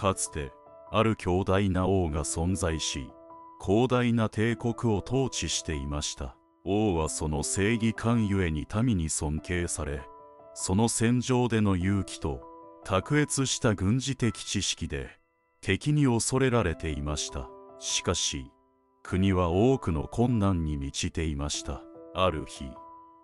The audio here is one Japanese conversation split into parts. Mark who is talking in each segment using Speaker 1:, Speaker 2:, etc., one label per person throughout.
Speaker 1: かつてある強大な王が存在し広大な帝国を統治していました。王はその正義感ゆえに民に尊敬されその戦場での勇気と卓越した軍事的知識で敵に恐れられていました。しかし国は多くの困難に満ちていました。ある日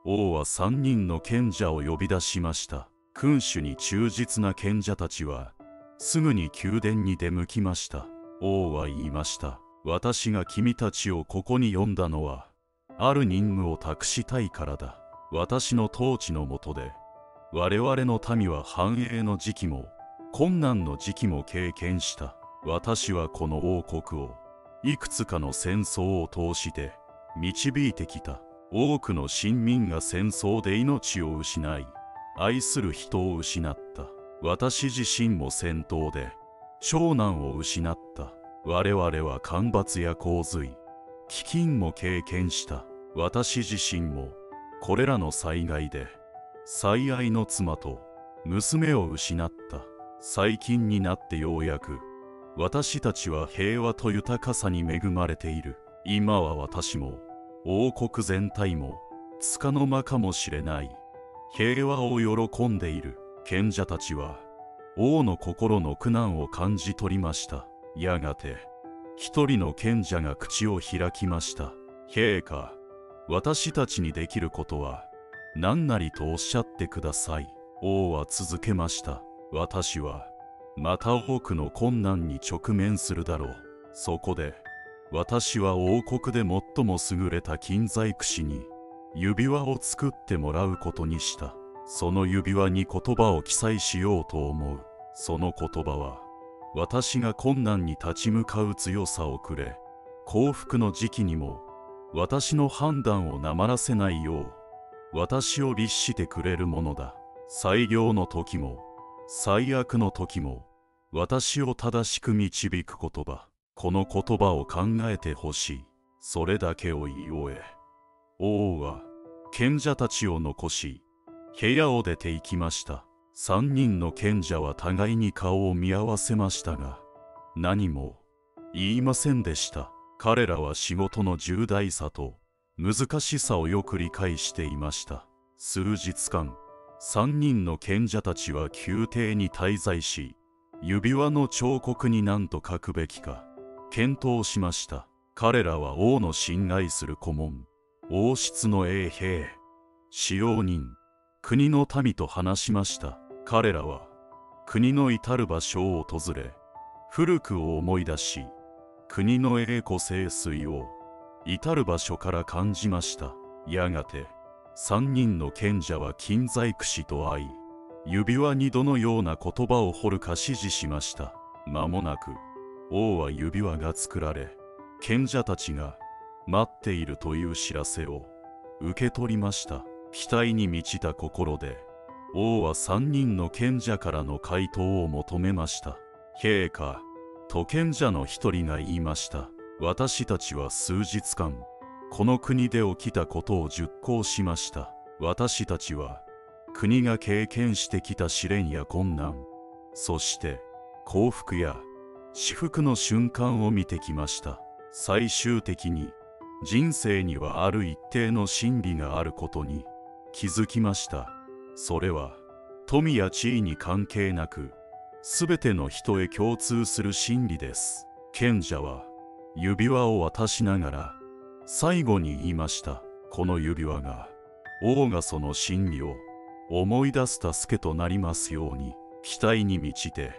Speaker 1: 王は3人の賢者を呼び出しました。君主に忠実な賢者たちはすぐに宮殿に出向きました。王は言いました。私が君たちをここに呼んだのはある任務を託したいからだ。私の統治のもとで我々の民は繁栄の時期も困難の時期も経験した。私はこの王国をいくつかの戦争を通して導いてきた。多くの親民が戦争で命を失い愛する人を失った。私自身も戦闘で長男を失った。我々は干ばつや洪水。飢饉も経験した。私自身もこれらの災害で最愛の妻と娘を失った。最近になってようやく私たちは平和と豊かさに恵まれている。今は私も王国全体も束の間かもしれない。平和を喜んでいる。賢者たちは王の心の苦難を感じ取りました。やがて一人の賢者が口を開きました。陛下私たちにできることは何なりとおっしゃってください。王は続けました。私はまた多くの困難に直面するだろう。そこで私は王国で最も優れた金細工師に指輪を作ってもらうことにした。その指輪に言葉を記載しようと思う。その言葉は私が困難に立ち向かう強さをくれ幸福の時期にも私の判断をなまらせないよう私を律してくれるものだ。最良の時も最悪の時も私を正しく導く言葉。この言葉を考えてほしい。それだけを言い終え。王は賢者たちを残し部屋を出て行きました。三人の賢者は互いに顔を見合わせましたが何も言いませんでした。彼らは仕事の重大さと難しさをよく理解していました。数日間三人の賢者たちは宮廷に滞在し指輪の彫刻に何と書くべきか検討しました。彼らは王の信頼する顧問王室の衛兵使用人国の民と話しました。彼らは国の至る場所を訪れ古くを思い出し国の栄枯盛衰を至る場所から感じました。やがて三人の賢者は金細工師と会い指輪にどのような言葉を彫るか指示しました。間もなく王は指輪が作られ賢者たちが待っているという知らせを受け取りました。期待に満ちた心で王は三人の賢者からの回答を求めました。陛下都賢者の一人が言いました。私たちは数日間この国で起きたことを熟考しました。私たちは国が経験してきた試練や困難そして幸福や至福の瞬間を見てきました。最終的に人生にはある一定の真理があることに気づきました。それは富や地位に関係なく全ての人へ共通する真理です。賢者は指輪を渡しながら最後に言いました。この指輪が王がその真理を思い出す助けとなりますように期待に満ちて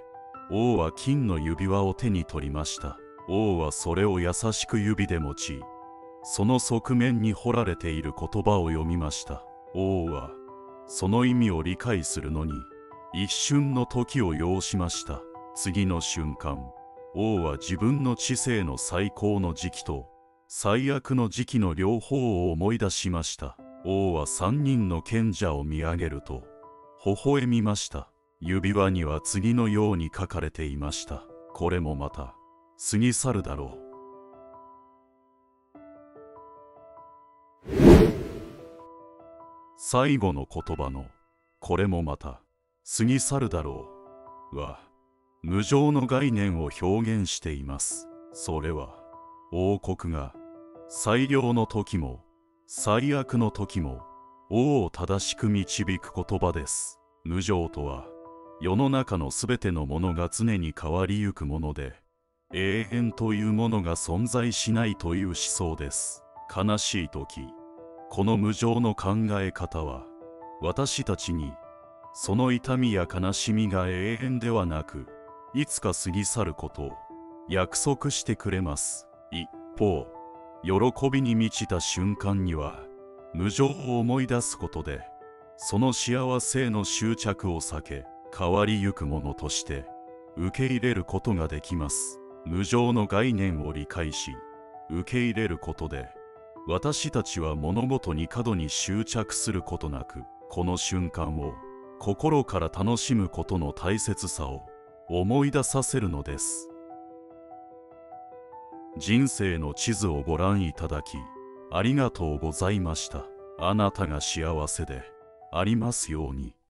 Speaker 1: 王は金の指輪を手に取りました。王はそれを優しく指で持ちその側面に彫られている言葉を読みました。王はその意味を理解するのに一瞬の時を要しました。次の瞬間王は自分の知性の最高の時期と最悪の時期の両方を思い出しました。王は三人の賢者を見上げると微笑みました。指輪には次のように書かれていました。これもまた過ぎ去るだろう。最後の言葉の「これもまた過ぎ去るだろう」は無常の概念を表現しています。それは王国が最良の時も最悪の時も王を正しく導く言葉です。無常とは世の中のすべてのものが常に変わりゆくもので永遠というものが存在しないという思想です。悲しい時この無常の考え方は私たちにその痛みや悲しみが永遠ではなくいつか過ぎ去ることを約束してくれます。一方喜びに満ちた瞬間には無常を思い出すことでその幸せへの執着を避け変わりゆくものとして受け入れることができます。無常の概念を理解し受け入れることで私たちは物事に過度に執着することなくこの瞬間を心から楽しむことの大切さを思い出させるのです。人生の地図をご覧いただきありがとうございました。あなたが幸せでありますように。